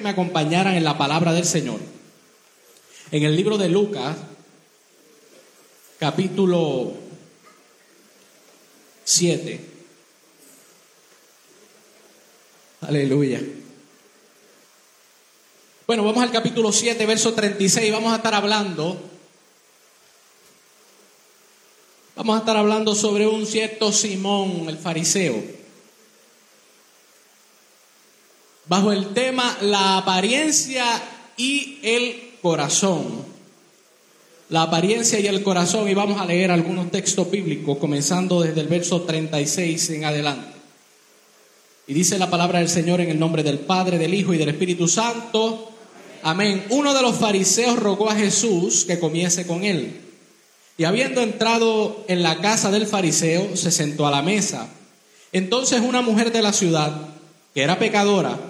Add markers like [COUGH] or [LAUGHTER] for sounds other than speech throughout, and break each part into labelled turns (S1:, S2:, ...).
S1: me acompañaran en la palabra del Señor. En el libro de Lucas, capítulo 7. Aleluya. Bueno, vamos al capítulo 7, verso 36. Vamos a estar hablando. Vamos a estar hablando sobre un cierto Simón, el fariseo bajo el tema la apariencia y el corazón. La apariencia y el corazón, y vamos a leer algunos textos bíblicos, comenzando desde el verso 36 en adelante. Y dice la palabra del Señor en el nombre del Padre, del Hijo y del Espíritu Santo. Amén. Uno de los fariseos rogó a Jesús que comiese con él. Y habiendo entrado en la casa del fariseo, se sentó a la mesa. Entonces una mujer de la ciudad, que era pecadora,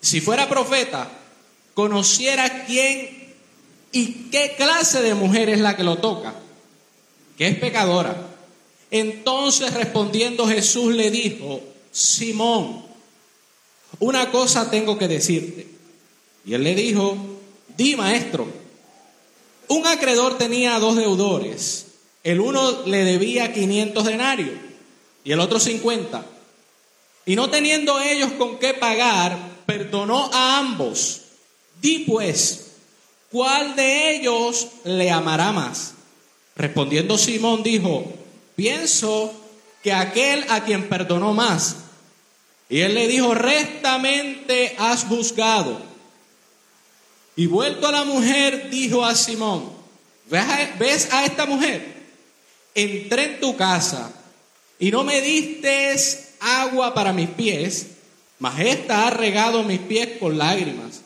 S1: si fuera profeta, conociera quién y qué clase de mujer es la que lo toca, que es pecadora. Entonces respondiendo Jesús le dijo, Simón, una cosa tengo que decirte. Y él le dijo, di maestro, un acreedor tenía dos deudores, el uno le debía 500 denarios y el otro 50. Y no teniendo ellos con qué pagar, perdonó a ambos. Di pues, ¿cuál de ellos le amará más? Respondiendo Simón dijo, pienso que aquel a quien perdonó más. Y él le dijo, rectamente has juzgado. Y vuelto a la mujer, dijo a Simón, ¿ves a, esta mujer? Entré en tu casa y no me diste agua para mis pies mas ésta ha regado mis pies con lágrimas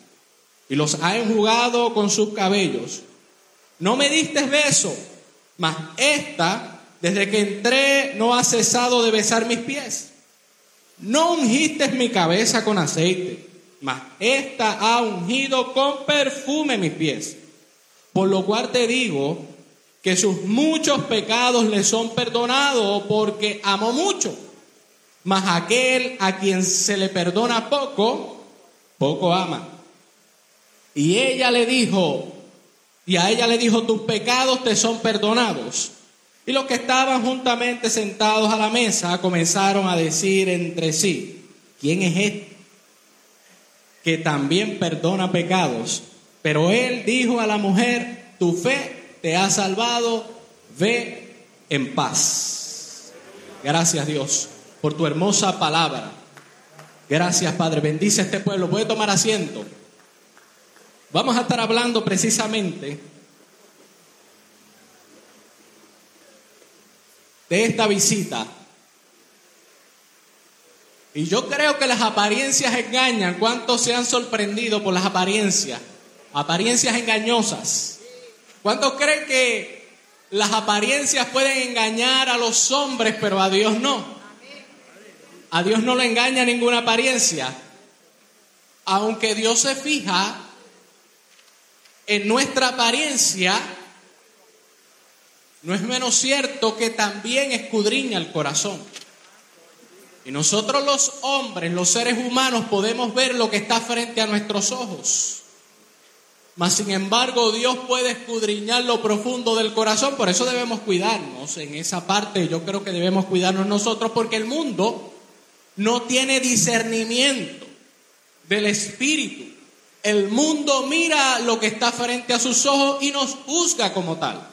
S1: y los ha enjugado con sus cabellos. No me diste beso, mas esta, desde que entré, no ha cesado de besar mis pies. No ungiste mi cabeza con aceite, mas esta ha ungido con perfume mis pies. Por lo cual te digo que sus muchos pecados le son perdonados porque amó mucho. Mas aquel a quien se le perdona poco, poco ama. Y ella le dijo, y a ella le dijo, tus pecados te son perdonados. Y los que estaban juntamente sentados a la mesa comenzaron a decir entre sí, ¿quién es este? Que también perdona pecados. Pero él dijo a la mujer, tu fe te ha salvado, ve en paz. Gracias Dios por tu hermosa palabra. Gracias, Padre. Bendice a este pueblo. Puede tomar asiento. Vamos a estar hablando precisamente de esta visita. Y yo creo que las apariencias engañan. ¿Cuántos se han sorprendido por las apariencias? Apariencias engañosas. ¿Cuántos creen que las apariencias pueden engañar a los hombres, pero a Dios no? A Dios no le engaña ninguna apariencia. Aunque Dios se fija en nuestra apariencia, no es menos cierto que también escudriña el corazón. Y nosotros los hombres, los seres humanos, podemos ver lo que está frente a nuestros ojos. Mas sin embargo, Dios puede escudriñar lo profundo del corazón. Por eso debemos cuidarnos en esa parte. Yo creo que debemos cuidarnos nosotros porque el mundo no tiene discernimiento del Espíritu. El mundo mira lo que está frente a sus ojos y nos juzga como tal.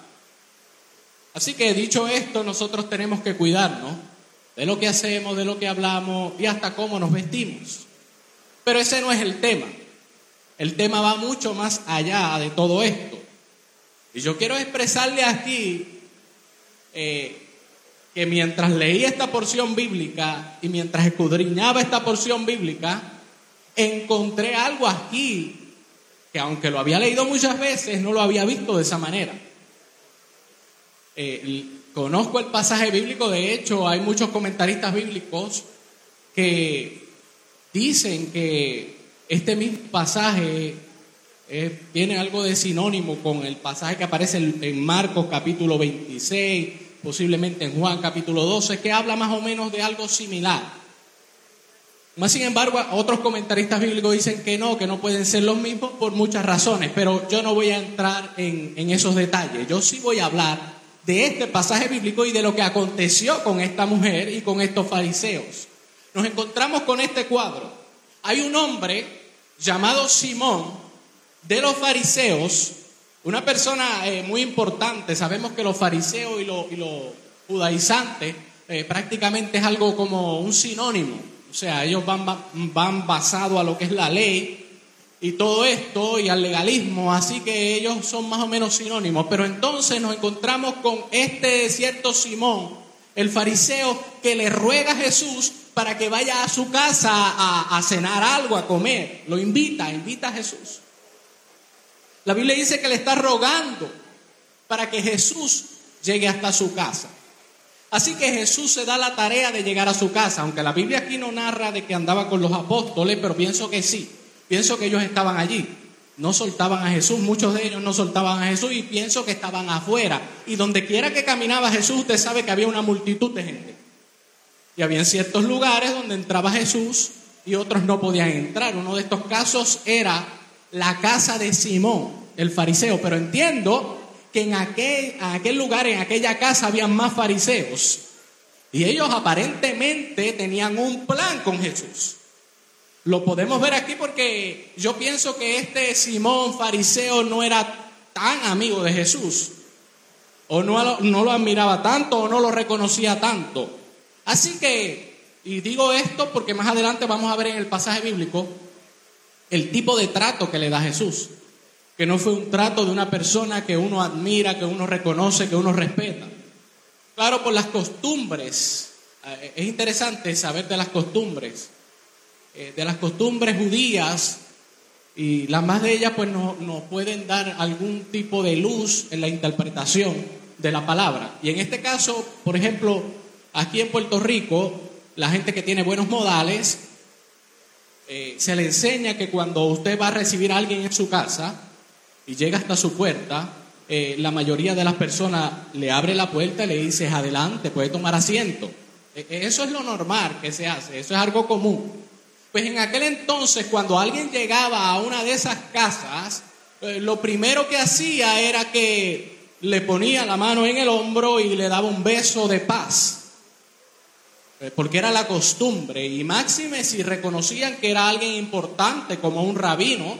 S1: Así que dicho esto, nosotros tenemos que cuidarnos de lo que hacemos, de lo que hablamos y hasta cómo nos vestimos. Pero ese no es el tema. El tema va mucho más allá de todo esto. Y yo quiero expresarle aquí eh, que mientras leía esta porción bíblica y mientras escudriñaba esta porción bíblica, encontré algo aquí que aunque lo había leído muchas veces, no lo había visto de esa manera. Eh, conozco el pasaje bíblico, de hecho hay muchos comentaristas bíblicos que dicen que este mismo pasaje tiene algo de sinónimo con el pasaje que aparece en Marcos capítulo 26, posiblemente en Juan capítulo 12, que habla más o menos de algo similar. Más sin embargo, otros comentaristas bíblicos dicen que no, que no pueden ser los mismos por muchas razones, pero yo no voy a entrar en, en esos detalles. Yo sí voy a hablar de este pasaje bíblico y de lo que aconteció con esta mujer y con estos fariseos. Nos encontramos con este cuadro. Hay un hombre llamado Simón de los fariseos, una persona eh, muy importante. Sabemos que los fariseos y los lo judaizantes eh, prácticamente es algo como un sinónimo o sea, ellos van, van basados a lo que es la ley y todo esto y al legalismo, así que ellos son más o menos sinónimos. Pero entonces nos encontramos con este cierto Simón, el fariseo, que le ruega a Jesús para que vaya a su casa a, a cenar algo, a comer. Lo invita, invita a Jesús. La Biblia dice que le está rogando para que Jesús llegue hasta su casa. Así que Jesús se da la tarea de llegar a su casa, aunque la Biblia aquí no narra de que andaba con los apóstoles, pero pienso que sí. Pienso que ellos estaban allí. No soltaban a Jesús, muchos de ellos no soltaban a Jesús y pienso que estaban afuera. Y donde quiera que caminaba Jesús, usted sabe que había una multitud de gente. Y había ciertos lugares donde entraba Jesús y otros no podían entrar. Uno de estos casos era la casa de Simón, el fariseo. Pero entiendo que en aquel, lugar, en aquella casa, había más fariseos. Y ellos aparentemente tenían un plan con Jesús. Lo podemos ver aquí porque yo pienso que este Simón fariseo no era tan amigo de Jesús. O no lo admiraba tanto o no lo reconocía tanto. Así que, y digo esto porque más adelante vamos a ver en el pasaje bíblico el tipo de trato que le da Jesús que no fue un trato de una persona que uno admira, que uno reconoce, que uno respeta. Claro, por las costumbres. Eh, es interesante saber de las costumbres. Eh, de las costumbres judías, y las más de ellas pues nos, pueden dar algún tipo de luz en la interpretación de la palabra. Y en este caso, por ejemplo, aquí en Puerto Rico, la gente que tiene buenos modales, eh, se le enseña que cuando usted va a recibir a alguien en su casa, y llega hasta su puerta, eh, la mayoría de las personas le abre la puerta y le dice, adelante, puede tomar asiento. E, e, eso es lo normal que se hace, eso es algo común. Pues en aquel entonces, cuando alguien llegaba a una de esas casas, eh, lo primero que hacía era que le ponía la mano en el hombro y le daba un beso de paz. Porque era la costumbre. Y máxime si reconocían que era alguien importante, como un rabino,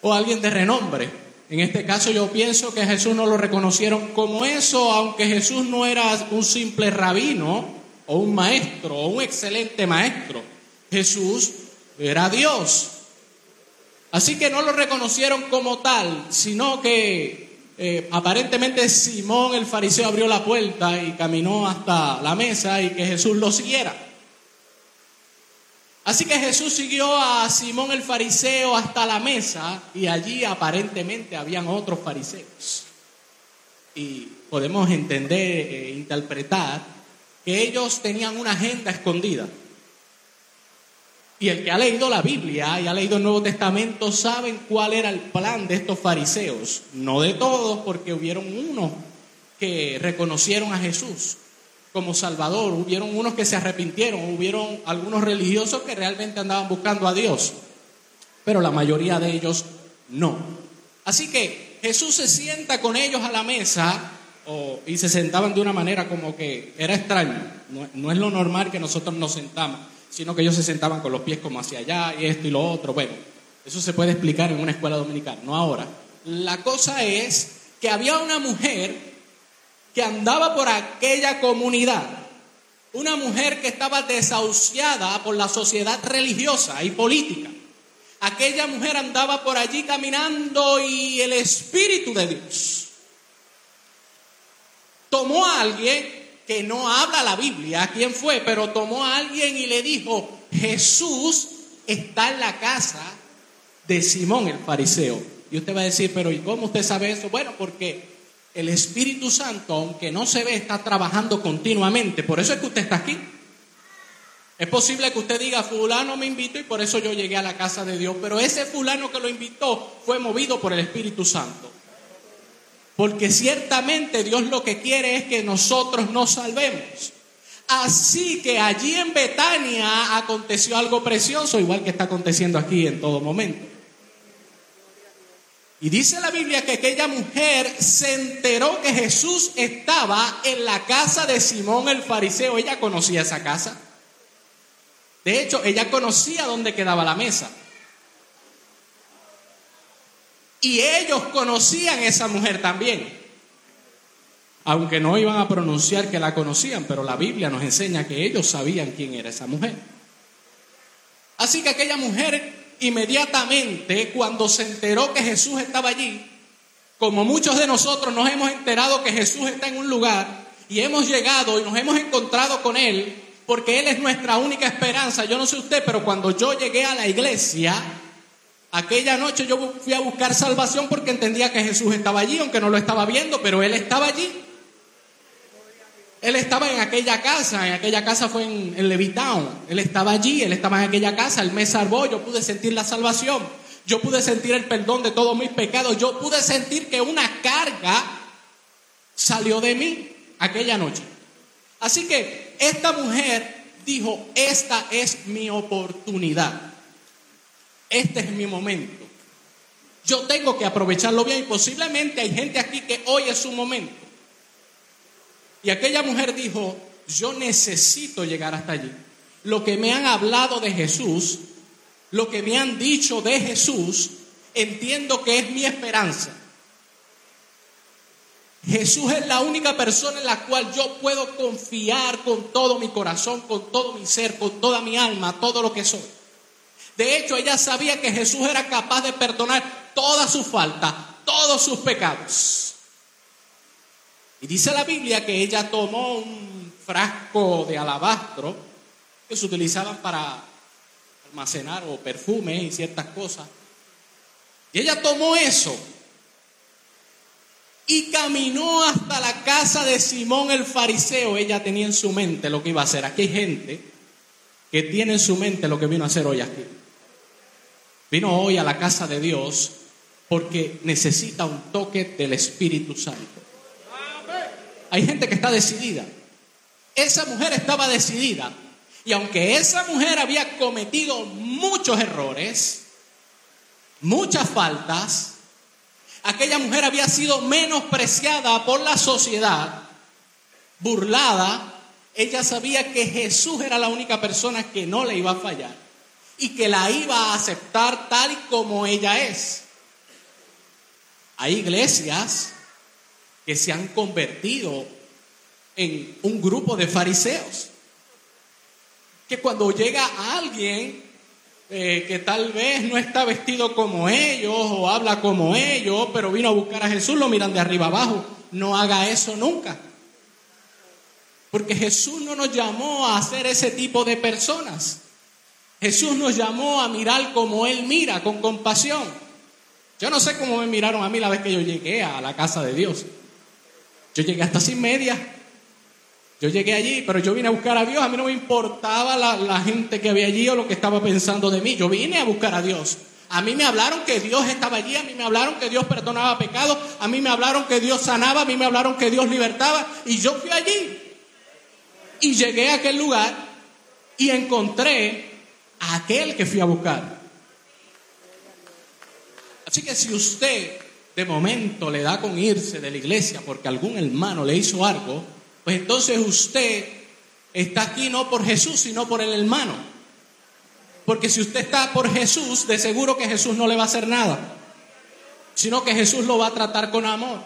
S1: o alguien de renombre. En este caso yo pienso que Jesús no lo reconocieron como eso, aunque Jesús no era un simple rabino o un maestro o un excelente maestro. Jesús era Dios. Así que no lo reconocieron como tal, sino que eh, aparentemente Simón el fariseo abrió la puerta y caminó hasta la mesa y que Jesús lo siguiera. Así que Jesús siguió a Simón el fariseo hasta la mesa y allí aparentemente habían otros fariseos. Y podemos entender e interpretar que ellos tenían una agenda escondida. Y el que ha leído la Biblia y ha leído el Nuevo Testamento saben cuál era el plan de estos fariseos. No de todos, porque hubieron unos que reconocieron a Jesús como Salvador, hubieron unos que se arrepintieron, hubieron algunos religiosos que realmente andaban buscando a Dios, pero la mayoría de ellos no. Así que Jesús se sienta con ellos a la mesa y se sentaban de una manera como que era extraño, no, no es lo normal que nosotros nos sentamos, sino que ellos se sentaban con los pies como hacia allá y esto y lo otro. Bueno, eso se puede explicar en una escuela dominical, no ahora. La cosa es que había una mujer que andaba por aquella comunidad, una mujer que estaba desahuciada por la sociedad religiosa y política. Aquella mujer andaba por allí caminando y el Espíritu de Dios tomó a alguien que no habla la Biblia, quién fue, pero tomó a alguien y le dijo, Jesús está en la casa de Simón el fariseo. Y usted va a decir, pero ¿y cómo usted sabe eso? Bueno, porque el Espíritu Santo, aunque no se ve, está trabajando continuamente. Por eso es que usted está aquí. Es posible que usted diga, fulano me invitó y por eso yo llegué a la casa de Dios, pero ese fulano que lo invitó fue movido por el Espíritu Santo. Porque ciertamente Dios lo que quiere es que nosotros nos salvemos. Así que allí en Betania aconteció algo precioso, igual que está aconteciendo aquí en todo momento. Y dice la Biblia que aquella mujer se enteró que Jesús estaba en la casa de Simón el fariseo. Ella conocía esa casa. De hecho, ella conocía dónde quedaba la mesa. Y ellos conocían a esa mujer también. Aunque no iban a pronunciar que la conocían, pero la Biblia nos enseña que ellos sabían quién era esa mujer. Así que aquella mujer inmediatamente cuando se enteró que Jesús estaba allí, como muchos de nosotros nos hemos enterado que Jesús está en un lugar y hemos llegado y nos hemos encontrado con Él, porque Él es nuestra única esperanza. Yo no sé usted, pero cuando yo llegué a la iglesia, aquella noche yo fui a buscar salvación porque entendía que Jesús estaba allí, aunque no lo estaba viendo, pero Él estaba allí. Él estaba en aquella casa, en aquella casa fue en, en Levitown. Él estaba allí, él estaba en aquella casa, él me salvó, yo pude sentir la salvación, yo pude sentir el perdón de todos mis pecados, yo pude sentir que una carga salió de mí aquella noche. Así que esta mujer dijo, esta es mi oportunidad, este es mi momento. Yo tengo que aprovecharlo bien y posiblemente hay gente aquí que hoy es su momento. Y aquella mujer dijo, yo necesito llegar hasta allí. Lo que me han hablado de Jesús, lo que me han dicho de Jesús, entiendo que es mi esperanza. Jesús es la única persona en la cual yo puedo confiar con todo mi corazón, con todo mi ser, con toda mi alma, todo lo que soy. De hecho, ella sabía que Jesús era capaz de perdonar toda su falta, todos sus pecados. Y dice la Biblia que ella tomó un frasco de alabastro que se utilizaban para almacenar o perfumes y ciertas cosas. Y ella tomó eso y caminó hasta la casa de Simón el fariseo. Ella tenía en su mente lo que iba a hacer. Aquí hay gente que tiene en su mente lo que vino a hacer hoy aquí. Vino hoy a la casa de Dios porque necesita un toque del Espíritu Santo. Hay gente que está decidida. Esa mujer estaba decidida. Y aunque esa mujer había cometido muchos errores, muchas faltas, aquella mujer había sido menospreciada por la sociedad, burlada, ella sabía que Jesús era la única persona que no le iba a fallar y que la iba a aceptar tal y como ella es. Hay iglesias que se han convertido en un grupo de fariseos. Que cuando llega alguien eh, que tal vez no está vestido como ellos o habla como ellos, pero vino a buscar a Jesús, lo miran de arriba abajo. No haga eso nunca. Porque Jesús no nos llamó a ser ese tipo de personas. Jesús nos llamó a mirar como Él mira, con compasión. Yo no sé cómo me miraron a mí la vez que yo llegué a la casa de Dios. Yo llegué hasta sin media. Yo llegué allí, pero yo vine a buscar a Dios. A mí no me importaba la, gente que había allí o lo que estaba pensando de mí. Yo vine a buscar a Dios. A mí me hablaron que Dios estaba allí, a mí me hablaron que Dios perdonaba pecados, a mí me hablaron que Dios sanaba, a mí me hablaron que Dios libertaba. Y yo fui allí. Y llegué a aquel lugar y encontré aquel que fui a buscar. Así que si usted de momento le da con irse de la iglesia porque algún hermano le hizo algo, pues entonces usted está aquí no por Jesús, sino por el hermano. Porque si usted está por Jesús, de seguro que Jesús no le va a hacer nada, sino que Jesús lo va a tratar con amor,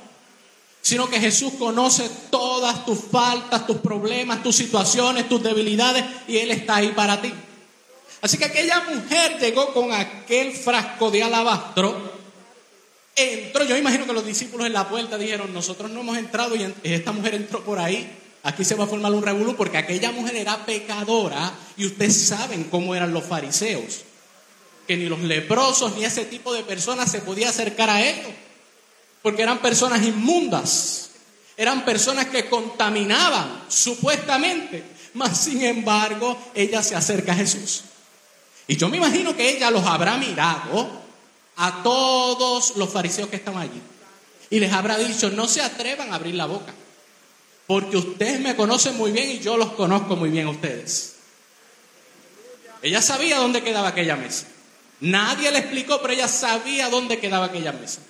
S1: sino que Jesús conoce todas tus faltas, tus problemas, tus situaciones, tus debilidades, y Él está ahí para ti. Así que aquella mujer llegó con aquel frasco de alabastro entró, yo imagino que los discípulos en la puerta dijeron, nosotros no hemos entrado y esta mujer entró por ahí, aquí se va a formar un revolú porque aquella mujer era pecadora y ustedes saben cómo eran los fariseos. que ni los leprosos ni ese tipo de personas se podía acercar a ellos, porque eran personas inmundas, eran personas que contaminaban supuestamente, mas sin embargo ella se acerca a Jesús. Y yo me imagino que ella los habrá mirado a todos los fariseos que estaban allí y les habrá dicho, no se atrevan a abrir la boca, porque ustedes me conocen muy bien y yo los conozco muy bien a ustedes. Ella sabía dónde quedaba aquella mesa. Nadie le explicó, pero ella sabía dónde quedaba aquella mesa.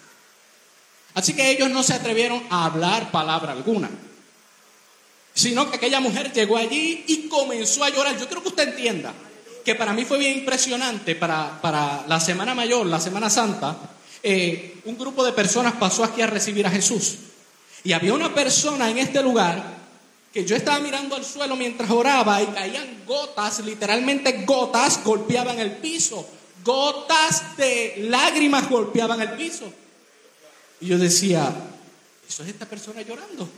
S1: Así que ellos no se atrevieron a hablar palabra alguna, sino que aquella mujer llegó allí y comenzó a llorar. Yo creo que usted entienda que para mí fue bien impresionante para, para la Semana Mayor, la Semana Santa, eh, un grupo de personas pasó aquí a recibir a Jesús. Y había una persona en este lugar que yo estaba mirando al suelo mientras oraba y caían gotas, literalmente gotas, golpeaban el piso. Gotas de lágrimas golpeaban el piso. Y yo decía, ¿eso es esta persona llorando?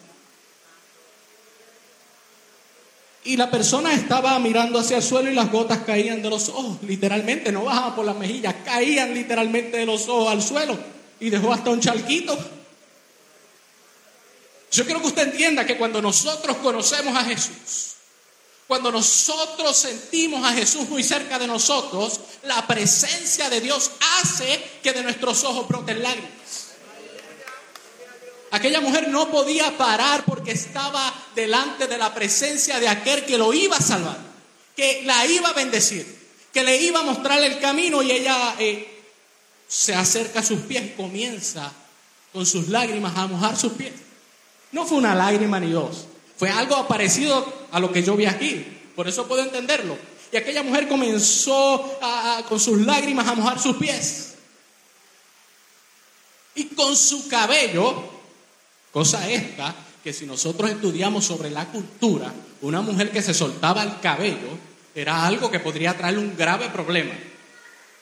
S1: Y la persona estaba mirando hacia el suelo y las gotas caían de los ojos, literalmente, no bajaban por las mejillas, caían literalmente de los ojos al suelo y dejó hasta un charquito. Yo quiero que usted entienda que cuando nosotros conocemos a Jesús, cuando nosotros sentimos a Jesús muy cerca de nosotros, la presencia de Dios hace que de nuestros ojos broten lágrimas. Aquella mujer no podía parar porque estaba delante de la presencia de aquel que lo iba a salvar, que la iba a bendecir, que le iba a mostrar el camino y ella eh, se acerca a sus pies y comienza con sus lágrimas a mojar sus pies. No fue una lágrima ni dos, fue algo parecido a lo que yo vi aquí, por eso puedo entenderlo. Y aquella mujer comenzó con sus lágrimas a mojar sus pies. Y con su cabello, cosa esta, que si nosotros estudiamos sobre la cultura, una mujer que se soltaba el cabello era algo que podría traerle un grave problema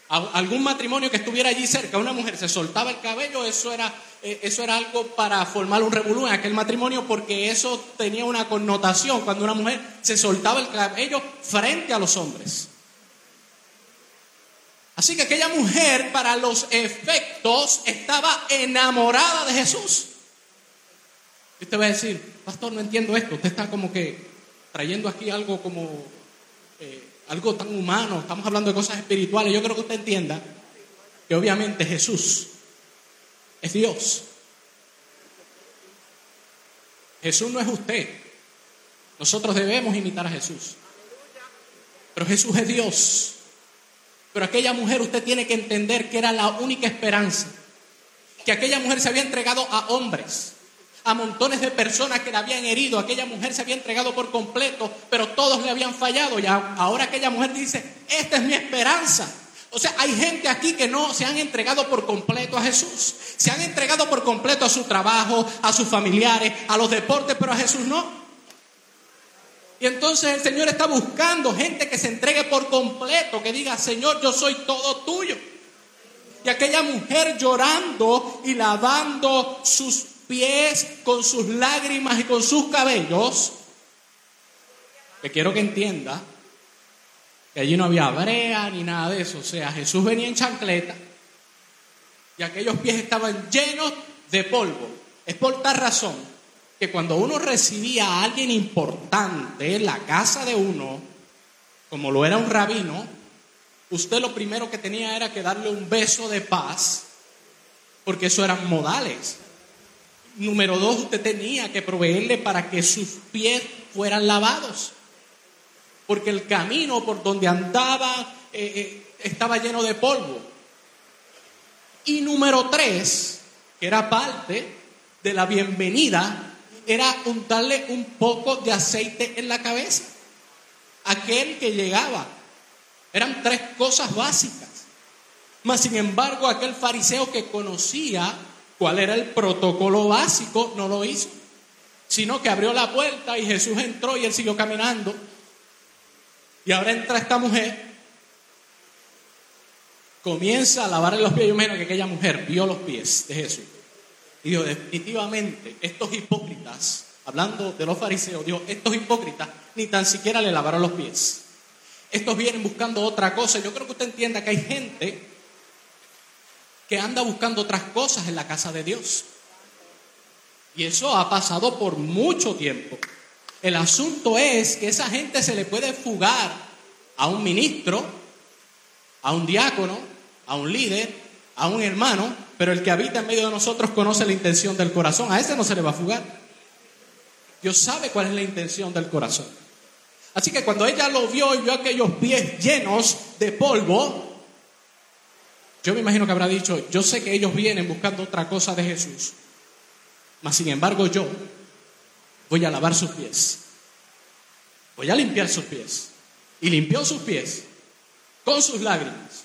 S1: algún matrimonio que estuviera allí cerca, una mujer se soltaba el cabello, eso era, eh, eso era algo para formar un revolú en aquel matrimonio porque eso tenía una connotación cuando una mujer se soltaba el cabello frente a los hombres. Así que aquella mujer para los efectos estaba enamorada de Jesús. Y usted va a decir, pastor, no entiendo esto, usted está como que trayendo aquí algo como... Eh, algo tan humano, estamos hablando de cosas espirituales. Yo creo que usted entienda que obviamente Jesús es Dios. Jesús no es usted. Nosotros debemos imitar a Jesús. Pero Jesús es Dios. Pero aquella mujer usted tiene que entender que era la única esperanza. Que aquella mujer se había entregado a hombres a montones de personas que la habían herido. Aquella mujer se había entregado por completo, pero todos le habían fallado. Y ahora aquella mujer dice, esta es mi esperanza. O sea, hay gente aquí que no se han entregado por completo a Jesús. Se han entregado por completo a su trabajo, a sus familiares, a los deportes, pero a Jesús no. Y entonces el Señor está buscando gente que se entregue por completo, que diga, Señor, yo soy todo tuyo. Y aquella mujer llorando y lavando sus pies con sus lágrimas y con sus cabellos, que quiero que entienda que allí no había brea ni nada de eso. O sea, Jesús venía en chancleta y aquellos pies estaban llenos de polvo. Es por tal razón que cuando uno recibía a alguien importante en la casa de uno, como lo era un rabino, usted lo primero que tenía era que darle un beso de paz, porque eso eran modales. Número dos, usted tenía que proveerle para que sus pies fueran lavados. Porque el camino por donde andaba eh, eh, estaba lleno de polvo. Y número tres, que era parte de la bienvenida, era untarle un poco de aceite en la cabeza. Aquel que llegaba. Eran tres cosas básicas. Mas, sin embargo, aquel fariseo que conocía cuál era el protocolo básico, no lo hizo, sino que abrió la puerta y Jesús entró y él siguió caminando. Y ahora entra esta mujer, comienza a lavarle los pies. Yo imagino que aquella mujer vio los pies de Jesús. Y dijo, definitivamente, estos hipócritas, hablando de los fariseos, dijo, estos hipócritas ni tan siquiera le lavaron los pies. Estos vienen buscando otra cosa. Yo creo que usted entienda que hay gente que anda buscando otras cosas en la casa de Dios. Y eso ha pasado por mucho tiempo. El asunto es que esa gente se le puede fugar a un ministro, a un diácono, a un líder, a un hermano, pero el que habita en medio de nosotros conoce la intención del corazón. A ese no se le va a fugar. Dios sabe cuál es la intención del corazón. Así que cuando ella lo vio y vio aquellos pies llenos de polvo, yo me imagino que habrá dicho, yo sé que ellos vienen buscando otra cosa de Jesús, mas sin embargo yo voy a lavar sus pies, voy a limpiar sus pies. Y limpió sus pies con sus lágrimas.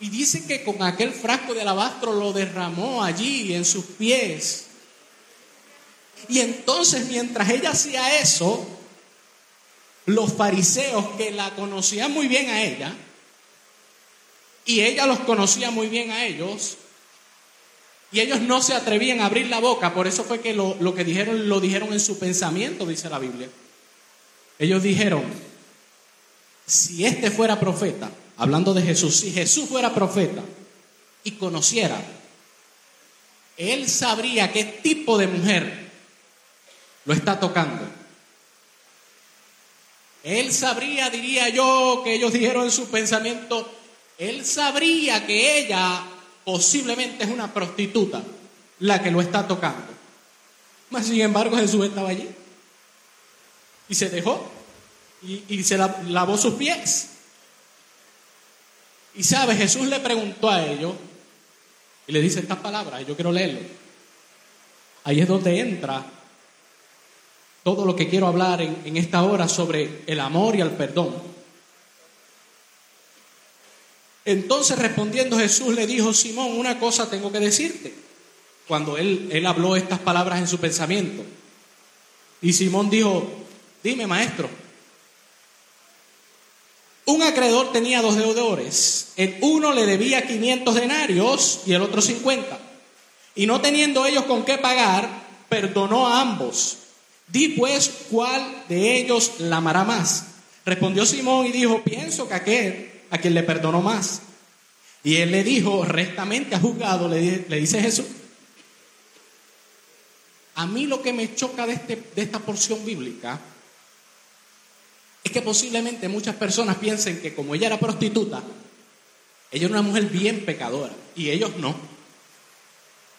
S1: Y dice que con aquel frasco de alabastro lo derramó allí en sus pies. Y entonces mientras ella hacía eso, los fariseos que la conocían muy bien a ella, y ella los conocía muy bien a ellos, y ellos no se atrevían a abrir la boca, por eso fue que lo, lo que dijeron lo dijeron en su pensamiento, dice la Biblia. Ellos dijeron, si este fuera profeta, hablando de Jesús, si Jesús fuera profeta y conociera, él sabría qué tipo de mujer lo está tocando. Él sabría, diría yo, que ellos dijeron en su pensamiento, él sabría que ella posiblemente es una prostituta la que lo está tocando. Mas sin embargo Jesús estaba allí y se dejó y, se lavó sus pies. Y sabe, Jesús le preguntó a ellos y le dice estas palabras, yo quiero leerlo. Ahí es donde entra todo lo que quiero hablar en esta hora sobre el amor y el perdón. Entonces respondiendo Jesús le dijo, Simón, una cosa tengo que decirte. Cuando él, él habló estas palabras en su pensamiento. Y Simón dijo, dime maestro. Un acreedor tenía dos deudores. El uno le debía 500 denarios y el otro 50. Y no teniendo ellos con qué pagar, perdonó a ambos. Di pues cuál de ellos la amará más. Respondió Simón y dijo, pienso que aquel a quien le perdonó más. Y él le dijo, rectamente ha juzgado, le, le dice Jesús. A mí lo que me choca de, este, de esta porción bíblica es que posiblemente muchas personas piensen que como ella era prostituta, ella era una mujer bien pecadora y ellos no.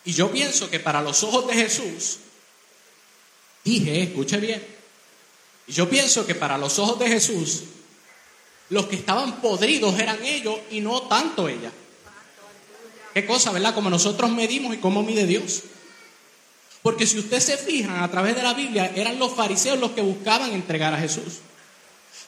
S1: Y yo pienso que para los ojos de Jesús, dije, escuche bien, y yo pienso que para los ojos de Jesús, los que estaban podridos eran ellos y no tanto ella. Qué cosa, ¿verdad? Como nosotros medimos y cómo mide Dios. Porque si usted se fija a través de la Biblia, eran los fariseos los que buscaban entregar a Jesús.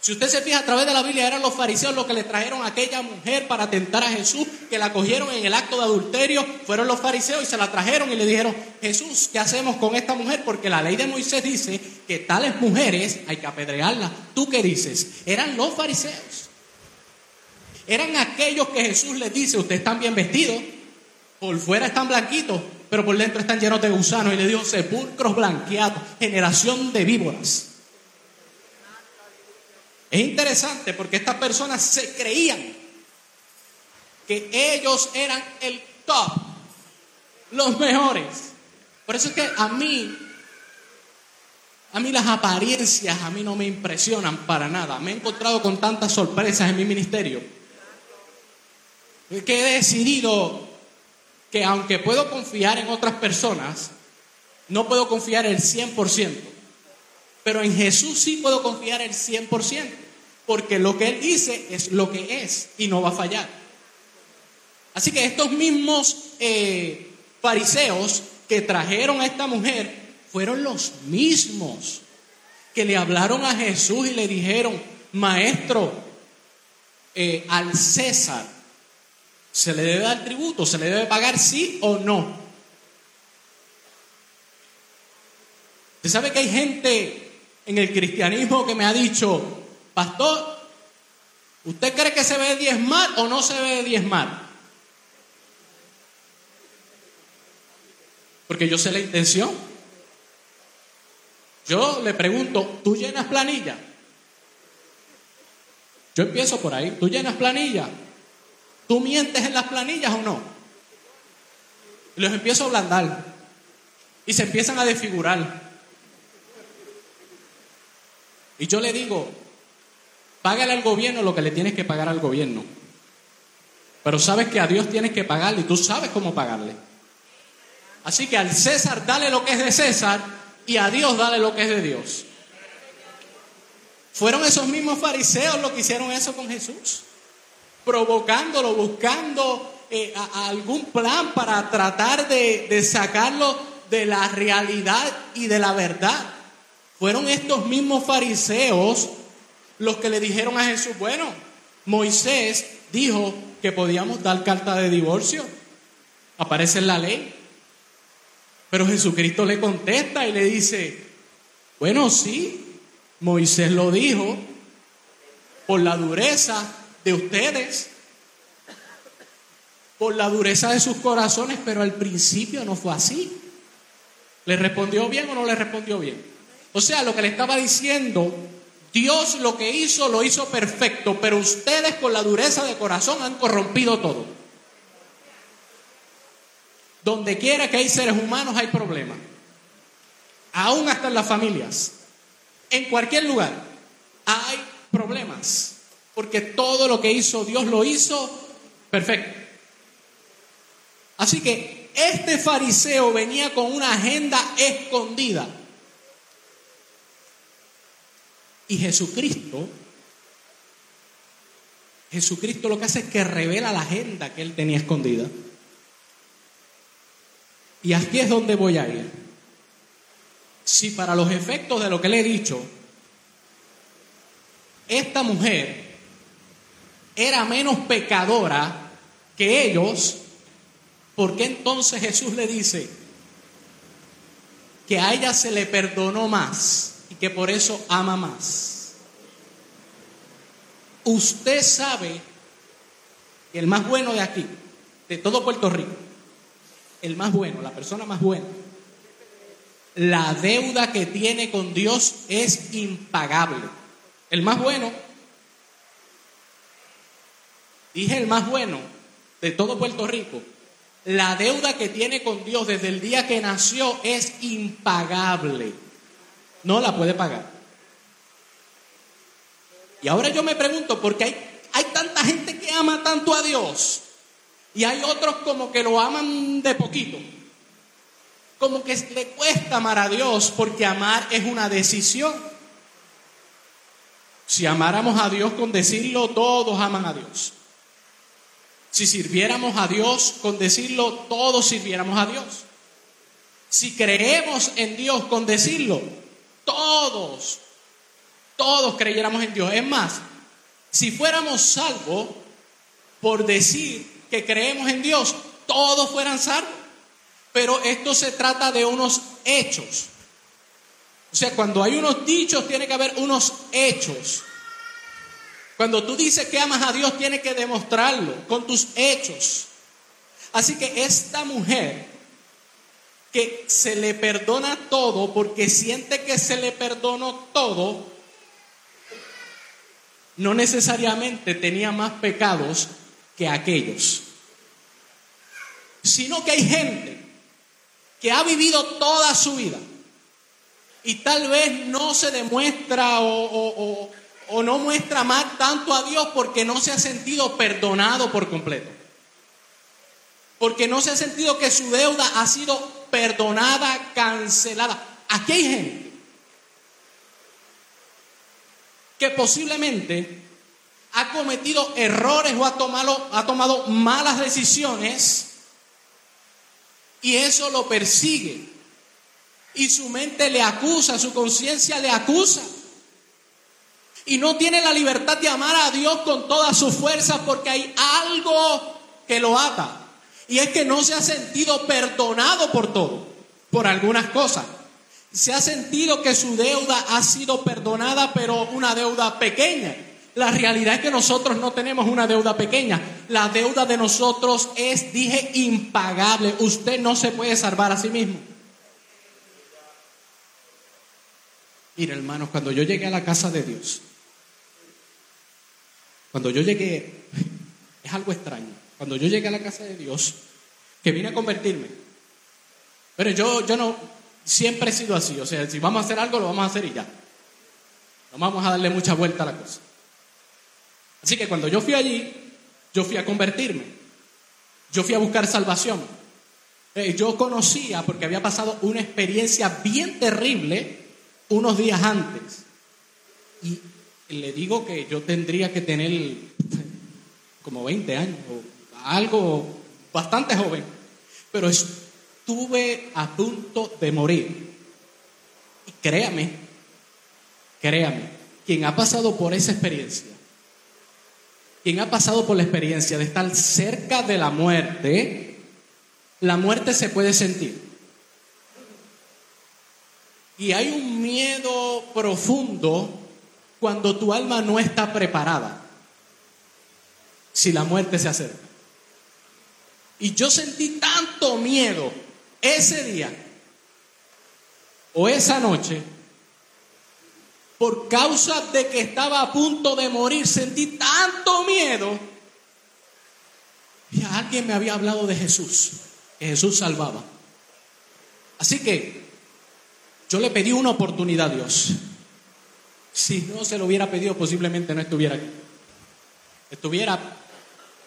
S1: Si usted se fija a través de la Biblia, eran los fariseos los que le trajeron a aquella mujer para tentar a Jesús, que la cogieron en el acto de adulterio, fueron los fariseos y se la trajeron y le dijeron, Jesús, ¿qué hacemos con esta mujer? Porque la ley de Moisés dice que tales mujeres hay que apedrearlas. ¿Tú qué dices? Eran los fariseos. Eran aquellos que Jesús les dice, ustedes están bien vestidos, por fuera están blanquitos, pero por dentro están llenos de gusanos. Y le dijo, sepulcros blanqueados, generación de víboras. Es interesante porque estas personas se creían que ellos eran el top, los mejores. Por eso es que a mí, a mí las apariencias a mí no me impresionan para nada. Me he encontrado con tantas sorpresas en mi ministerio que he decidido que aunque puedo confiar en otras personas, no puedo confiar el 100%. Pero en Jesús sí puedo confiar el 100%, porque lo que Él dice es lo que es y no va a fallar. Así que estos mismos eh, fariseos que trajeron a esta mujer fueron los mismos que le hablaron a Jesús y le dijeron, maestro, eh, al César se le debe dar tributo, se le debe pagar sí o no. ¿Usted sabe que hay gente en el cristianismo que me ha dicho, pastor, ¿usted cree que se ve diezmar o no se ve diezmar? Porque yo sé la intención. Yo le pregunto, ¿tú llenas planilla? Yo empiezo por ahí. ¿Tú llenas planillas? ¿Tú mientes en las planillas o no? Y los empiezo a ablandar. Y se empiezan a desfigurar. Y yo le digo, págale al gobierno lo que le tienes que pagar al gobierno. Pero sabes que a Dios tienes que pagarle y tú sabes cómo pagarle. Así que al César dale lo que es de César y a Dios dale lo que es de Dios. Fueron esos mismos fariseos los que hicieron eso con Jesús, provocándolo, buscando eh, algún plan para tratar de, de sacarlo de la realidad y de la verdad. Fueron estos mismos fariseos los que le dijeron a Jesús, bueno, Moisés dijo que podíamos dar carta de divorcio. Aparece en la ley. Pero Jesucristo le contesta y le dice, bueno, sí, Moisés lo dijo por la dureza de ustedes, por la dureza de sus corazones, pero al principio no fue así. ¿Le respondió bien o no le respondió bien? O sea, lo que le estaba diciendo, Dios lo que hizo lo hizo perfecto, pero ustedes con la dureza de corazón han corrompido todo. Donde quiera que hay seres humanos hay problemas. Aún hasta en las familias. En cualquier lugar hay problemas. Porque todo lo que hizo Dios lo hizo perfecto. Así que este fariseo venía con una agenda escondida. Y Jesucristo, Jesucristo lo que hace es que revela la agenda que él tenía escondida. Y aquí es donde voy a ir. Si para los efectos de lo que le he dicho, esta mujer era menos pecadora que ellos, ¿por qué entonces Jesús le dice que a ella se le perdonó más y que por eso ama más? Usted sabe que el más bueno de aquí, de todo Puerto Rico, el más bueno, la persona más buena, la deuda que tiene con Dios es impagable. El más bueno, dije el más bueno de todo Puerto Rico, la deuda que tiene con Dios desde el día que nació es impagable. No la puede pagar. Y ahora yo me pregunto, ¿por qué hay, hay tanta gente que ama tanto a Dios? Y hay otros como que lo aman de poquito. Como que le cuesta amar a Dios porque amar es una decisión. Si amáramos a Dios con decirlo, todos aman a Dios. Si sirviéramos a Dios con decirlo, todos sirviéramos a Dios. Si creemos en Dios con decirlo, todos, todos creyéramos en Dios. Es más, si fuéramos salvos por decir que creemos en Dios, todos fueran salvos. Pero esto se trata de unos hechos. O sea, cuando hay unos dichos, tiene que haber unos hechos. Cuando tú dices que amas a Dios, tienes que demostrarlo con tus hechos. Así que esta mujer que se le perdona todo porque siente que se le perdonó todo, no necesariamente tenía más pecados que aquellos, sino que hay gente que ha vivido toda su vida y tal vez no se demuestra o, no muestra más tanto a Dios porque no se ha sentido perdonado por completo. Porque no se ha sentido que su deuda ha sido perdonada, cancelada. Aquí hay gente que posiblemente ha cometido errores o ha tomado, ha tomado malas decisiones y eso lo persigue. Y su mente le acusa, su conciencia le acusa. Y no tiene la libertad de amar a Dios con toda su fuerza porque hay algo que lo ata. Y es que no se ha sentido perdonado por todo, por algunas cosas. Se ha sentido que su deuda ha sido perdonada, pero una deuda pequeña. La realidad es que nosotros no tenemos una deuda pequeña. La deuda de nosotros es, dije, impagable. Usted no se puede salvar a sí mismo. Mira, hermanos, cuando yo llegué a la casa de Dios, Cuando yo llegué, es algo extraño. Cuando yo llegué a la casa de Dios, que vine a convertirme. Pero yo, yo no, siempre he sido así. O sea, si vamos a hacer algo, lo vamos a hacer y ya. No vamos a darle mucha vuelta a la cosa. Así que cuando yo fui allí, yo fui a convertirme. Yo fui a buscar salvación. Eh, yo conocía, porque había pasado una experiencia bien terrible unos días antes. Y le digo que yo tendría que tener como 20 años, algo bastante joven, pero estuve a punto de morir. Y créame, créame, quien ha pasado por esa experiencia, quien ha pasado por la experiencia de estar cerca de la muerte, la muerte se puede sentir. Y hay un miedo profundo cuando tu alma no está preparada, si la muerte se acerca. Y yo sentí tanto miedo ese día o esa noche por causa de que estaba a punto de morir, sentí tanto miedo. Y alguien me había hablado de Jesús, que Jesús salvaba. Así que yo le pedí una oportunidad a Dios. Si no se lo hubiera pedido, posiblemente no estuviera aquí. Estuviera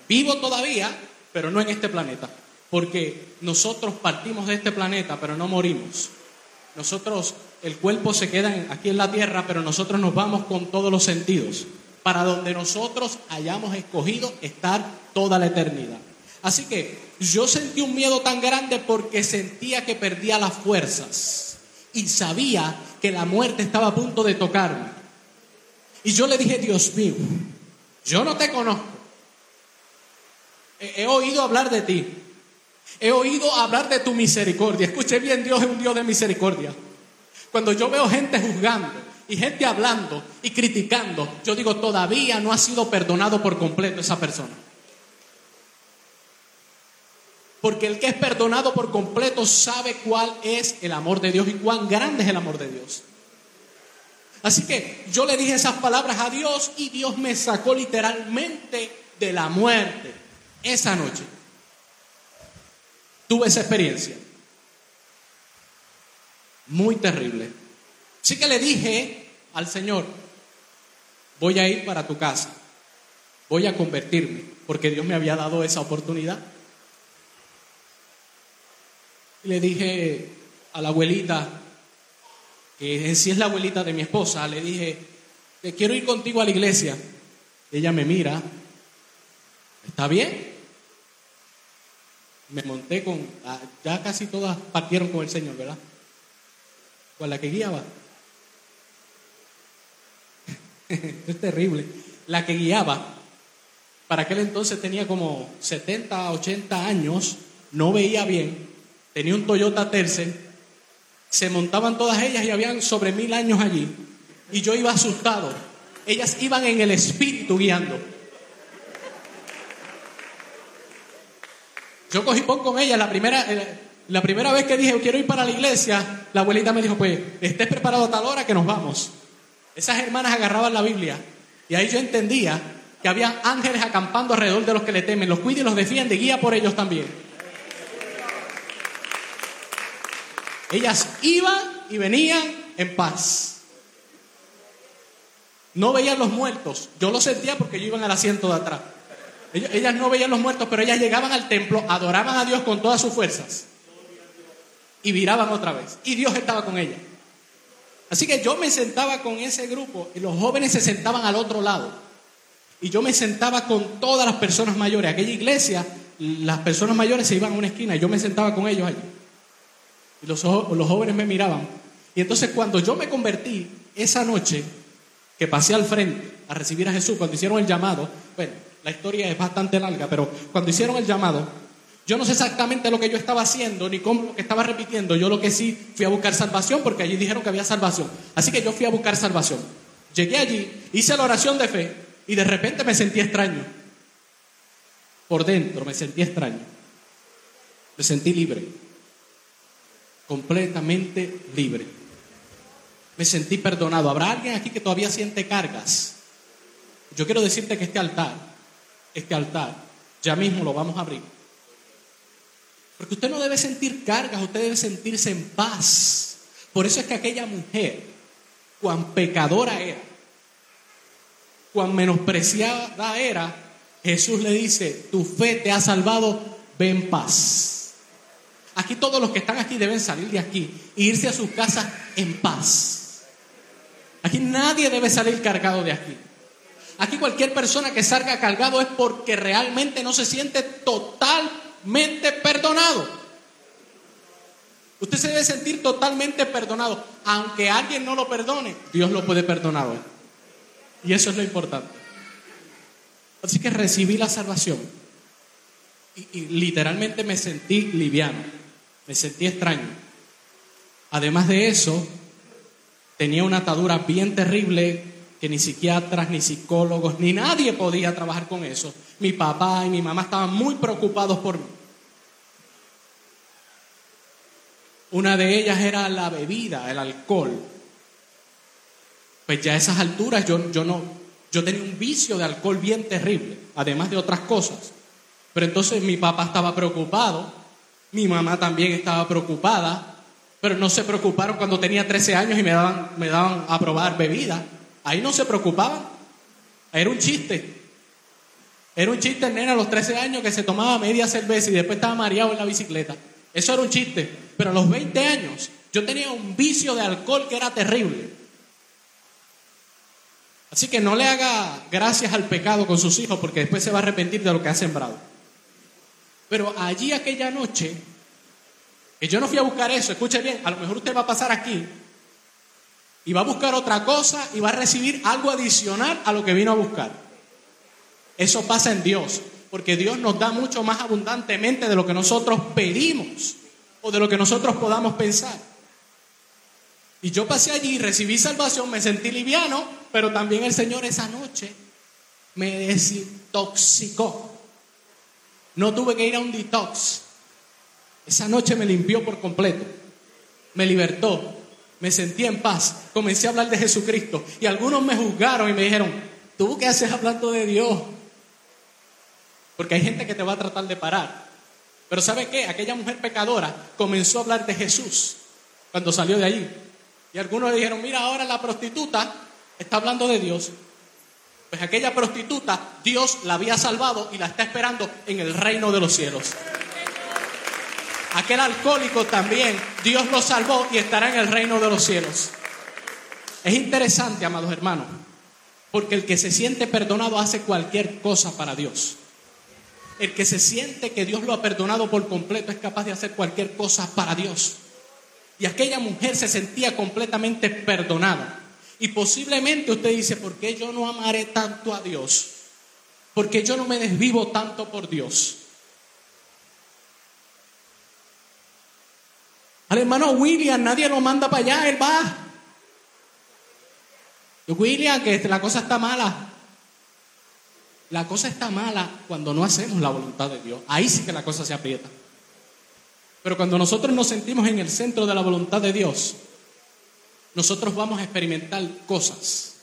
S1: vivo todavía, pero no en este planeta. Porque nosotros partimos de este planeta, pero no morimos. Nosotros, el cuerpo se queda aquí en la tierra, pero nosotros nos vamos con todos los sentidos, para donde nosotros hayamos escogido estar toda la eternidad. Así que yo sentí un miedo tan grande porque sentía que perdía las fuerzas y sabía que la muerte estaba a punto de tocarme. Y yo le dije, Dios mío, yo no te conozco. He, oído hablar de ti. He oído hablar de tu misericordia. Escuche bien, Dios es un Dios de misericordia. Cuando yo veo gente juzgando y gente hablando y criticando, yo digo, todavía no ha sido perdonado por completo esa persona. Porque el que es perdonado por completo sabe cuál es el amor de Dios y cuán grande es el amor de Dios. Así que yo le dije esas palabras a Dios y Dios me sacó literalmente de la muerte esa noche. Tuve esa experiencia. Muy terrible. Así que le dije al Señor, voy a ir para tu casa, voy a convertirme, porque Dios me había dado esa oportunidad. Y le dije a la abuelita, que en sí es la abuelita de mi esposa, le dije, te quiero ir contigo a la iglesia. Ella me mira, ¿está bien? Me monté con, ah, ya casi todas partieron con el Señor, ¿verdad? Con la que guiaba. [LAUGHS] es terrible. La que guiaba, para aquel entonces tenía como 70, 80 años, no veía bien, tenía un Toyota Tercel, se montaban todas ellas y habían sobre mil años allí. Y yo iba asustado. Ellas iban en el espíritu guiando. Yo cogí pon con ella la primera, eh, la primera vez que dije quiero ir para la iglesia, la abuelita me dijo, pues estés preparado a tal hora que nos vamos. Esas hermanas agarraban la Biblia y ahí yo entendía que había ángeles acampando alrededor de los que le temen, los cuida y los defiende, guía por ellos también. Ellas iban y venían en paz. No veían los muertos. Yo lo sentía porque yo iba en el asiento de atrás. Ellas no veían los muertos, pero ellas llegaban al templo, adoraban a Dios con todas sus fuerzas y viraban otra vez. Y Dios estaba con ellas. Así que yo me sentaba con ese grupo y los jóvenes se sentaban al otro lado. Y yo me sentaba con todas las personas mayores. Aquella iglesia, las personas mayores se iban a una esquina y yo me sentaba con ellos allí. Y los, los jóvenes me miraban. Y entonces cuando yo me convertí esa noche, que pasé al frente a recibir a Jesús, cuando hicieron el llamado, bueno, la historia es bastante larga, pero cuando hicieron el llamado, yo no sé exactamente lo que yo estaba haciendo, ni cómo lo que estaba repitiendo. Yo lo que sí fui a buscar salvación, porque allí dijeron que había salvación. Así que yo fui a buscar salvación. Llegué allí, hice la oración de fe, y de repente me sentí extraño. Por dentro me sentí extraño. Me sentí libre completamente libre. Me sentí perdonado. ¿Habrá alguien aquí que todavía siente cargas? Yo quiero decirte que este altar, este altar, ya mismo lo vamos a abrir. Porque usted no debe sentir cargas, usted debe sentirse en paz. Por eso es que aquella mujer, cuán pecadora era, cuán menospreciada era, Jesús le dice, tu fe te ha salvado, ven en paz. Aquí todos los que están aquí deben salir de aquí e irse a sus casas en paz. Aquí nadie debe salir cargado de aquí. Aquí cualquier persona que salga cargado es porque realmente no se siente totalmente perdonado. Usted se debe sentir totalmente perdonado. Aunque alguien no lo perdone, Dios lo puede perdonar hoy. Y eso es lo importante. Así que recibí la salvación. Y, y literalmente me sentí liviano. Me sentí extraño. Además de eso, tenía una atadura bien terrible que ni psiquiatras, ni psicólogos, ni nadie podía trabajar con eso. Mi papá y mi mamá estaban muy preocupados por mí. Una de ellas era la bebida, el alcohol. Pues ya a esas alturas yo, yo no, yo tenía un vicio de alcohol bien terrible, además de otras cosas. Pero entonces mi papá estaba preocupado, mi mamá también estaba preocupada, pero no se preocuparon cuando tenía 13 años y me daban, me daban a probar bebida. Ahí no se preocupaban. Era un chiste. Era un chiste el nene a los 13 años que se tomaba media cerveza y después estaba mareado en la bicicleta. Eso era un chiste. Pero a los 20 años yo tenía un vicio de alcohol que era terrible. Así que no le haga gracias al pecado con sus hijos porque después se va a arrepentir de lo que ha sembrado. Pero allí aquella noche, que yo no fui a buscar eso, escuche bien, a lo mejor usted va a pasar aquí y va a buscar otra cosa y va a recibir algo adicional a lo que vino a buscar. Eso pasa en Dios, porque Dios nos da mucho más abundantemente de lo que nosotros pedimos o de lo que nosotros podamos pensar. Y yo pasé allí, recibí salvación, me sentí liviano, pero también el Señor esa noche me desintoxicó. No tuve que ir a un detox. Esa noche me limpió por completo, me libertó, me sentí en paz, comencé a hablar de Jesucristo y algunos me juzgaron y me dijeron, ¿tú qué haces hablando de Dios? Porque hay gente que te va a tratar de parar. Pero ¿sabe qué? Aquella mujer pecadora comenzó a hablar de Jesús cuando salió de allí. Y algunos le dijeron, mira, ahora la prostituta está hablando de Dios. Pues aquella prostituta, Dios la había salvado y la está esperando en el reino de los cielos. Aquel alcohólico también, Dios lo salvó y estará en el reino de los cielos. Es interesante, amados hermanos, porque el que se siente perdonado hace cualquier cosa para Dios. El que se siente que Dios lo ha perdonado por completo es capaz de hacer cualquier cosa para Dios. Y aquella mujer se sentía completamente perdonada. Y posiblemente usted dice, ¿por qué yo no amaré tanto a Dios? ¿Por qué yo no me desvivo tanto por Dios? Al hermano William nadie lo manda para allá, él va. William, que la cosa está mala. La cosa está mala cuando no hacemos la voluntad de Dios. Ahí sí que la cosa se aprieta. Pero cuando nosotros nos sentimos en el centro de la voluntad de Dios, nosotros vamos a experimentar cosas,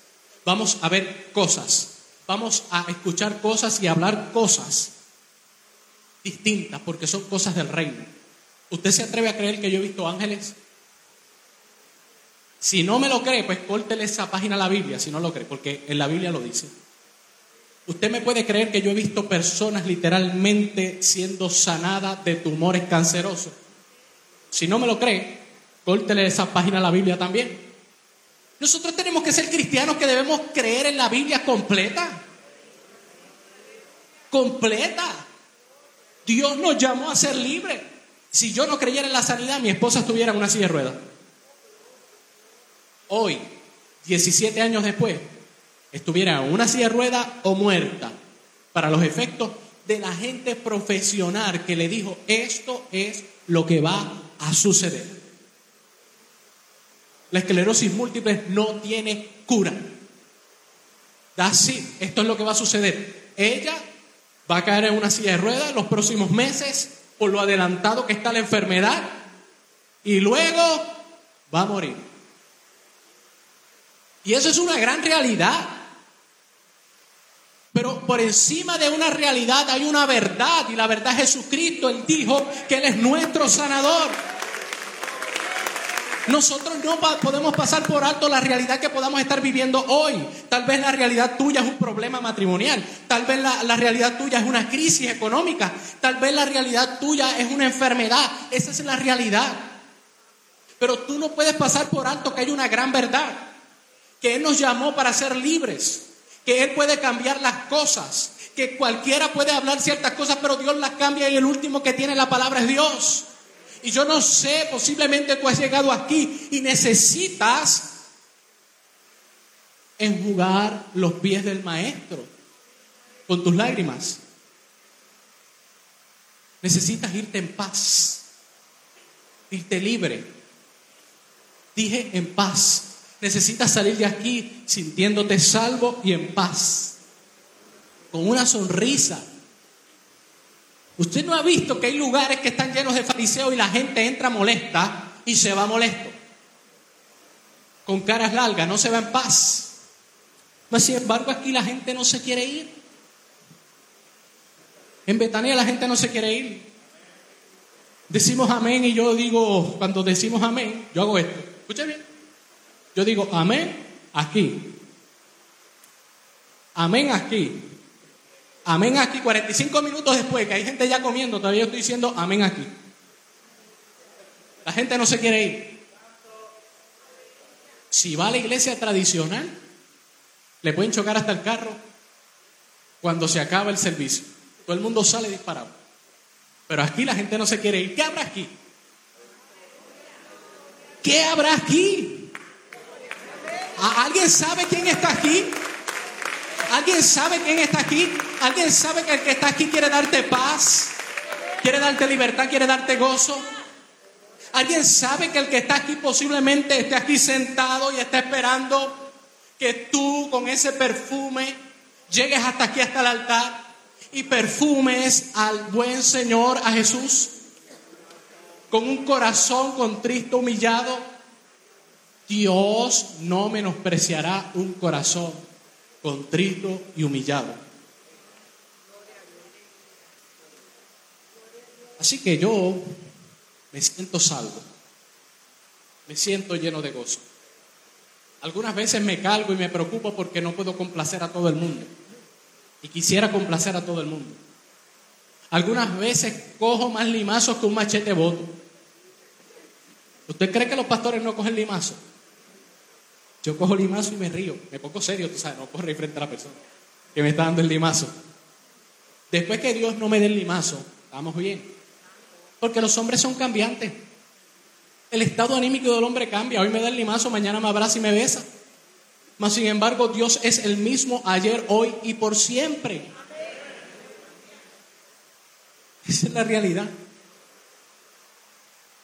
S1: vamos a ver cosas, vamos a escuchar cosas y hablar cosas distintas porque son cosas del reino. ¿Usted se atreve a creer que yo he visto ángeles? Si no me lo cree, pues córtele esa página a la Biblia, si no lo cree, porque en la Biblia lo dice. Usted me puede creer que yo he visto personas literalmente siendo sanadas de tumores cancerosos. Si no me lo cree, córtele esa página a la Biblia también. Nosotros tenemos que ser cristianos que debemos creer en la Biblia completa. Completa. Dios nos llamó a ser libres. Si yo no creyera en la sanidad, mi esposa estuviera en una silla de ruedas. Hoy, 17 años después, estuviera en una silla de ruedas o muerta para los efectos de la gente profesional que le dijo, esto es lo que va a suceder. La esclerosis múltiple no tiene cura. Así, esto es lo que va a suceder. Ella va a caer en una silla de ruedas los próximos meses por lo adelantado que está la enfermedad y luego va a morir. Y eso es una gran realidad. Pero por encima de una realidad hay una verdad y la verdad es Jesucristo. Él dijo que Él es nuestro sanador. Nosotros no podemos pasar por alto la realidad que podamos estar viviendo hoy. Tal vez la realidad tuya es un problema matrimonial. Tal vez la, la, realidad tuya es una crisis económica. Tal vez la realidad tuya es una enfermedad. Esa es la realidad. Pero tú no puedes pasar por alto que hay una gran verdad. Que Él nos llamó para ser libres. Que Él puede cambiar las cosas. Que cualquiera puede hablar ciertas cosas, pero Dios las cambia y el último que tiene la palabra es Dios. Y yo no sé, posiblemente tú has llegado aquí y necesitas enjugar los pies del maestro con tus lágrimas. Necesitas irte en paz, irte libre. Dije en paz. Necesitas salir de aquí sintiéndote salvo y en paz, con una sonrisa Usted no ha visto que hay lugares que están llenos de fariseos y la gente entra molesta y se va molesto. Con caras largas, no se va en paz. Mas sin embargo aquí la gente no se quiere ir. En Betania la gente no se quiere ir. Decimos amén y yo digo, cuando decimos amén, yo hago esto. Escuchen bien. Yo digo amén aquí. Amén aquí. Amén aquí. 45 minutos después, que hay gente ya comiendo, todavía estoy diciendo amén aquí. La gente no se quiere ir. Si va a la iglesia tradicional, le pueden chocar hasta el carro cuando se acaba el servicio. Todo el mundo sale disparado. Pero aquí la gente no se quiere ir. ¿Qué habrá aquí? ¿Qué habrá aquí? ¿Alguien sabe quién está aquí? ¿Alguien sabe quién está aquí? ¿Alguien sabe que el que está aquí quiere darte paz? ¿Quiere darte libertad? ¿Quiere darte gozo? ¿Alguien sabe que el que está aquí posiblemente esté aquí sentado y está esperando que tú con ese perfume llegues hasta aquí, hasta el altar y perfumes al buen Señor, a Jesús? Con un corazón contristo, humillado. Dios no menospreciará un corazón contrito y humillado. Así que yo me siento salvo, me siento lleno de gozo. Algunas veces me calgo y me preocupo porque no puedo complacer a todo el mundo. Y quisiera complacer a todo el mundo. Algunas veces cojo más limazos que un machete voto. ¿Usted cree que los pastores no cogen limazos? Yo cojo limazo y me río. Me pongo serio, tú sabes, no puedo frente a la persona que me está dando el limazo. Después que Dios no me dé el limazo, estamos bien. Porque los hombres son cambiantes. El estado anímico del hombre cambia. Hoy me da el limazo, mañana me abraza y me besa. Mas sin embargo, Dios es el mismo ayer, hoy y por siempre. Esa es la realidad.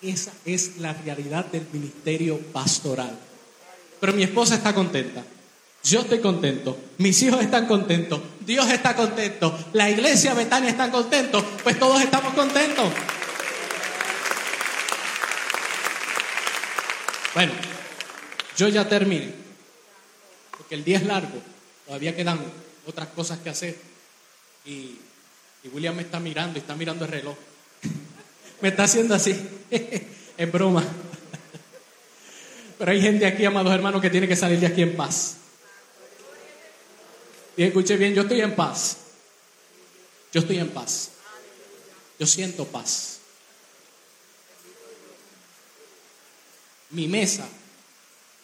S1: Esa es la realidad del ministerio pastoral. Pero mi esposa está contenta. Yo estoy contento. Mis hijos están contentos. Dios está contento. La iglesia Betania está contento. Pues todos estamos contentos. Bueno, yo ya terminé. Porque el día es largo. Todavía quedan otras cosas que hacer. Y, y William me está mirando y está mirando el reloj. [LAUGHS] me está haciendo así. [LAUGHS] es broma. Pero hay gente aquí, amados hermanos, que tiene que salir de aquí en paz. Y escuche bien, yo estoy en paz. Yo estoy en paz. Yo siento paz. Mi mesa,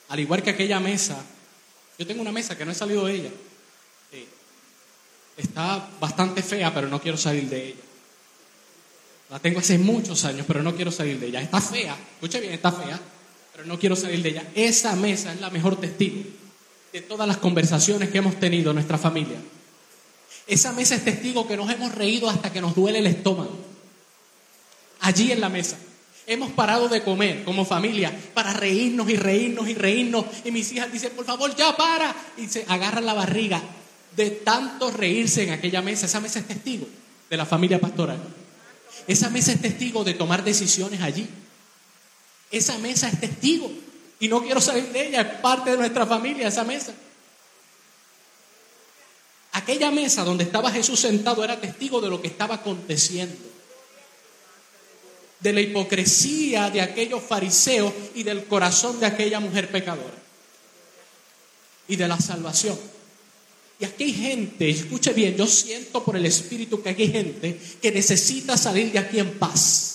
S1: al igual que aquella mesa, yo tengo una mesa que no he salido de ella. Está bastante fea, pero no quiero salir de ella. La tengo hace muchos años, pero no quiero salir de ella. Está fea, escuche bien, está fea pero no quiero salir de ella. Esa mesa es la mejor testigo de todas las conversaciones que hemos tenido en nuestra familia. Esa mesa es testigo que nos hemos reído hasta que nos duele el estómago. Allí en la mesa. Hemos parado de comer como familia para reírnos y reírnos y reírnos. Y mis hijas dicen, por favor, ya para. Y se agarran la barriga de tanto reírse en aquella mesa. Esa mesa es testigo de la familia pastoral. Esa mesa es testigo de tomar decisiones allí. Esa mesa es testigo y no quiero salir de ella, es parte de nuestra familia esa mesa. Aquella mesa donde estaba Jesús sentado era testigo de lo que estaba aconteciendo. De la hipocresía de aquellos fariseos y del corazón de aquella mujer pecadora. Y de la salvación. Y aquí hay gente, escuche bien, yo siento por el Espíritu que aquí hay gente que necesita salir de aquí en paz.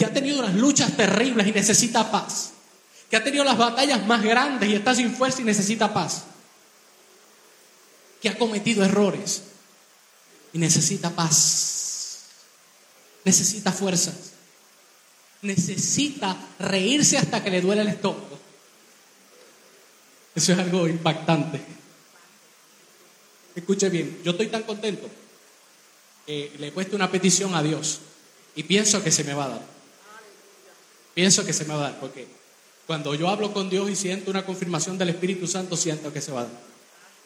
S1: Que ha tenido unas luchas terribles y necesita paz. Que ha tenido las batallas más grandes y está sin fuerza y necesita paz. Que ha cometido errores y necesita paz. Necesita fuerzas. Necesita reírse hasta que le duele el estómago eso es algo impactante. Escuche bien, yo estoy tan contento que le he puesto una petición a Dios y pienso que se me va a dar. Pienso que se me va a dar, porque cuando yo hablo con Dios y siento una confirmación del Espíritu Santo, siento que se va a dar.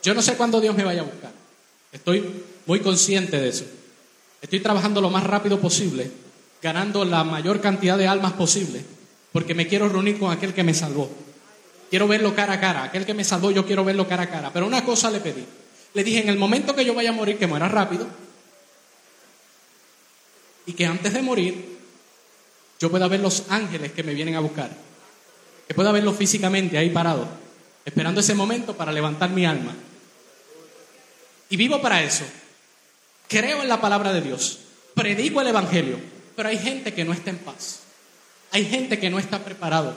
S1: Yo no sé cuándo Dios me vaya a buscar. Estoy muy consciente de eso. Estoy trabajando lo más rápido posible, ganando la mayor cantidad de almas posible, porque me quiero reunir con aquel que me salvó. Quiero verlo cara a cara. Aquel que me salvó, yo quiero verlo cara a cara. Pero una cosa le pedí. Le dije, en el momento que yo vaya a morir, que muera rápido. Y que antes de morir, yo pueda ver los ángeles que me vienen a buscar. Que pueda verlos físicamente ahí parado. Esperando ese momento para levantar mi alma. Y vivo para eso. Creo en la palabra de Dios. Predico el Evangelio. Pero hay gente que no está en paz. Hay gente que no está preparado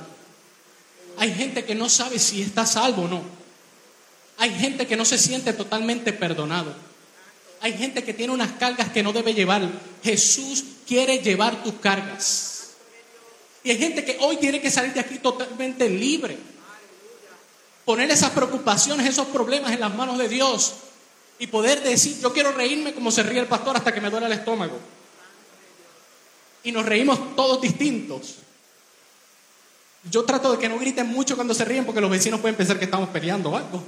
S1: hay gente que no sabe si está salvo o no. Hay gente que no se siente totalmente perdonado. Hay gente que tiene unas cargas que no debe llevar. Jesús quiere llevar tus cargas. Y hay gente que hoy tiene que salir de aquí totalmente libre. Poner esas preocupaciones, esos problemas en las manos de Dios. Y poder decir, yo quiero reírme como se ríe el pastor hasta que me duele el estómago. Y nos reímos todos distintos. Yo trato de que no griten mucho cuando se ríen porque los vecinos pueden pensar que estamos peleando o algo.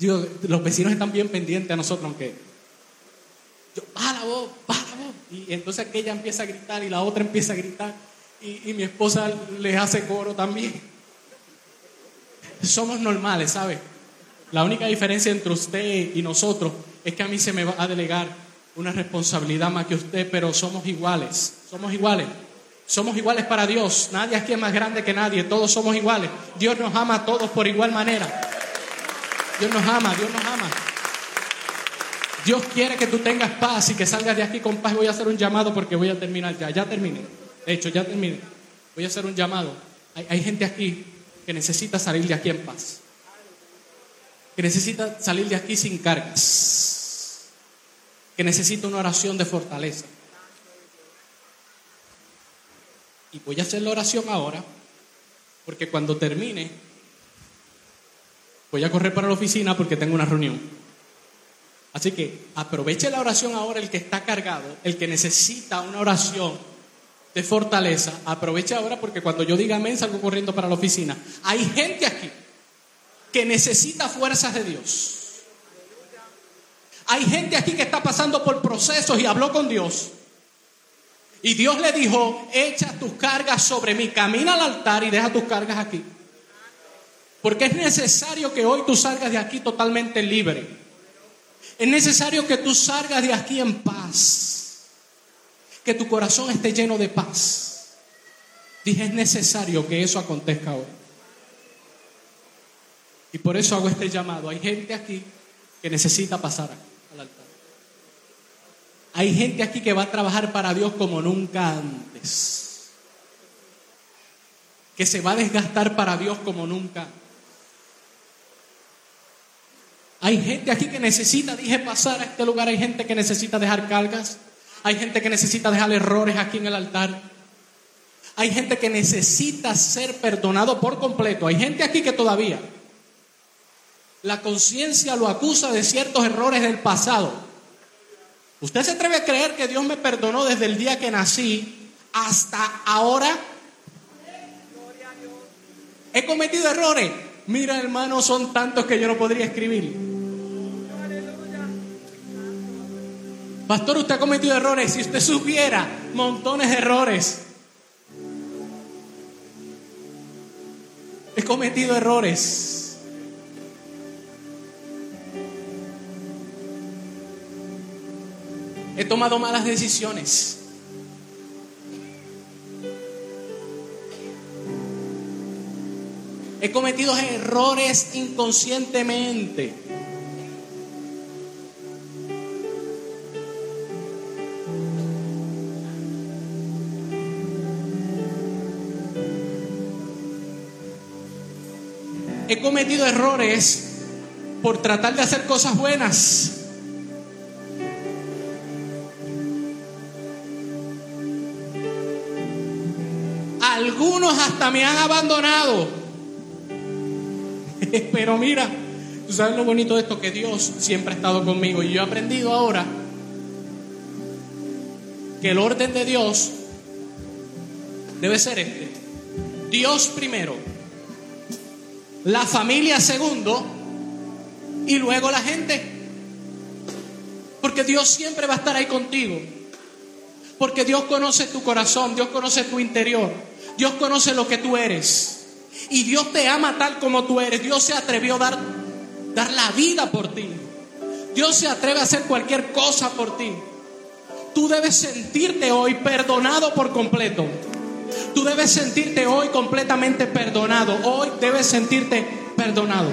S1: Los vecinos están bien pendientes a nosotros, aunque yo, baja la voz, baja la voz. Y entonces aquella empieza a gritar y la otra empieza a gritar y, mi esposa les hace coro también. Somos normales, ¿sabe? La única diferencia entre usted y nosotros es que a mí se me va a delegar una responsabilidad más que usted, pero somos iguales, somos iguales. Somos iguales para Dios. Nadie aquí es más grande que nadie. Todos somos iguales. Dios nos ama a todos por igual manera. Dios nos ama, Dios nos ama. Dios quiere que tú tengas paz y que salgas de aquí con paz. Voy a hacer un llamado porque voy a terminar ya. Ya terminé. De hecho, ya terminé. Voy a hacer un llamado. Hay, hay gente aquí que necesita salir de aquí en paz. Que necesita salir de aquí sin cargas. Que necesita una oración de fortaleza. Y voy a hacer la oración ahora, porque cuando termine, voy a correr para la oficina porque tengo una reunión. Así que aproveche la oración ahora el que está cargado, el que necesita una oración de fortaleza, aproveche ahora porque cuando yo diga amén salgo corriendo para la oficina. Hay gente aquí que necesita fuerzas de Dios. Hay gente aquí que está pasando por procesos y habló con Dios. Y Dios le dijo, echa tus cargas sobre mí, camina al altar y deja tus cargas aquí. Porque es necesario que hoy tú salgas de aquí totalmente libre. Es necesario que tú salgas de aquí en paz. Que tu corazón esté lleno de paz. Dije, es necesario que eso acontezca hoy. Y por eso hago este llamado. Hay gente aquí que necesita pasar al altar. Hay gente aquí que va a trabajar para Dios como nunca antes. Que se va a desgastar para Dios como nunca. Hay gente aquí que necesita, dije, pasar a este lugar. Hay gente que necesita dejar cargas. Hay gente que necesita dejar errores aquí en el altar. Hay gente que necesita ser perdonado por completo. Hay gente aquí que todavía la conciencia lo acusa de ciertos errores del pasado. ¿Usted se atreve a creer que Dios me perdonó desde el día que nací hasta ahora? He cometido errores. Mira, hermano, son tantos que yo no podría escribir. Pastor, usted ha cometido errores. Si usted supiera montones de errores. He cometido errores. He tomado malas decisiones. He cometido errores inconscientemente. He cometido errores por tratar de hacer cosas buenas. Algunos hasta me han abandonado. [LAUGHS] Pero mira, tú sabes lo bonito de esto, que Dios siempre ha estado conmigo. Y yo he aprendido ahora que el orden de Dios debe ser este. Dios primero, la familia segundo y luego la gente. Porque Dios siempre va a estar ahí contigo. Porque Dios conoce tu corazón, Dios conoce tu interior, Dios conoce lo que tú eres. Y Dios te ama tal como tú eres. Dios se atrevió a dar, dar la vida por ti. Dios se atreve a hacer cualquier cosa por ti. Tú debes sentirte hoy perdonado por completo. Tú debes sentirte hoy completamente perdonado. Hoy debes sentirte perdonado.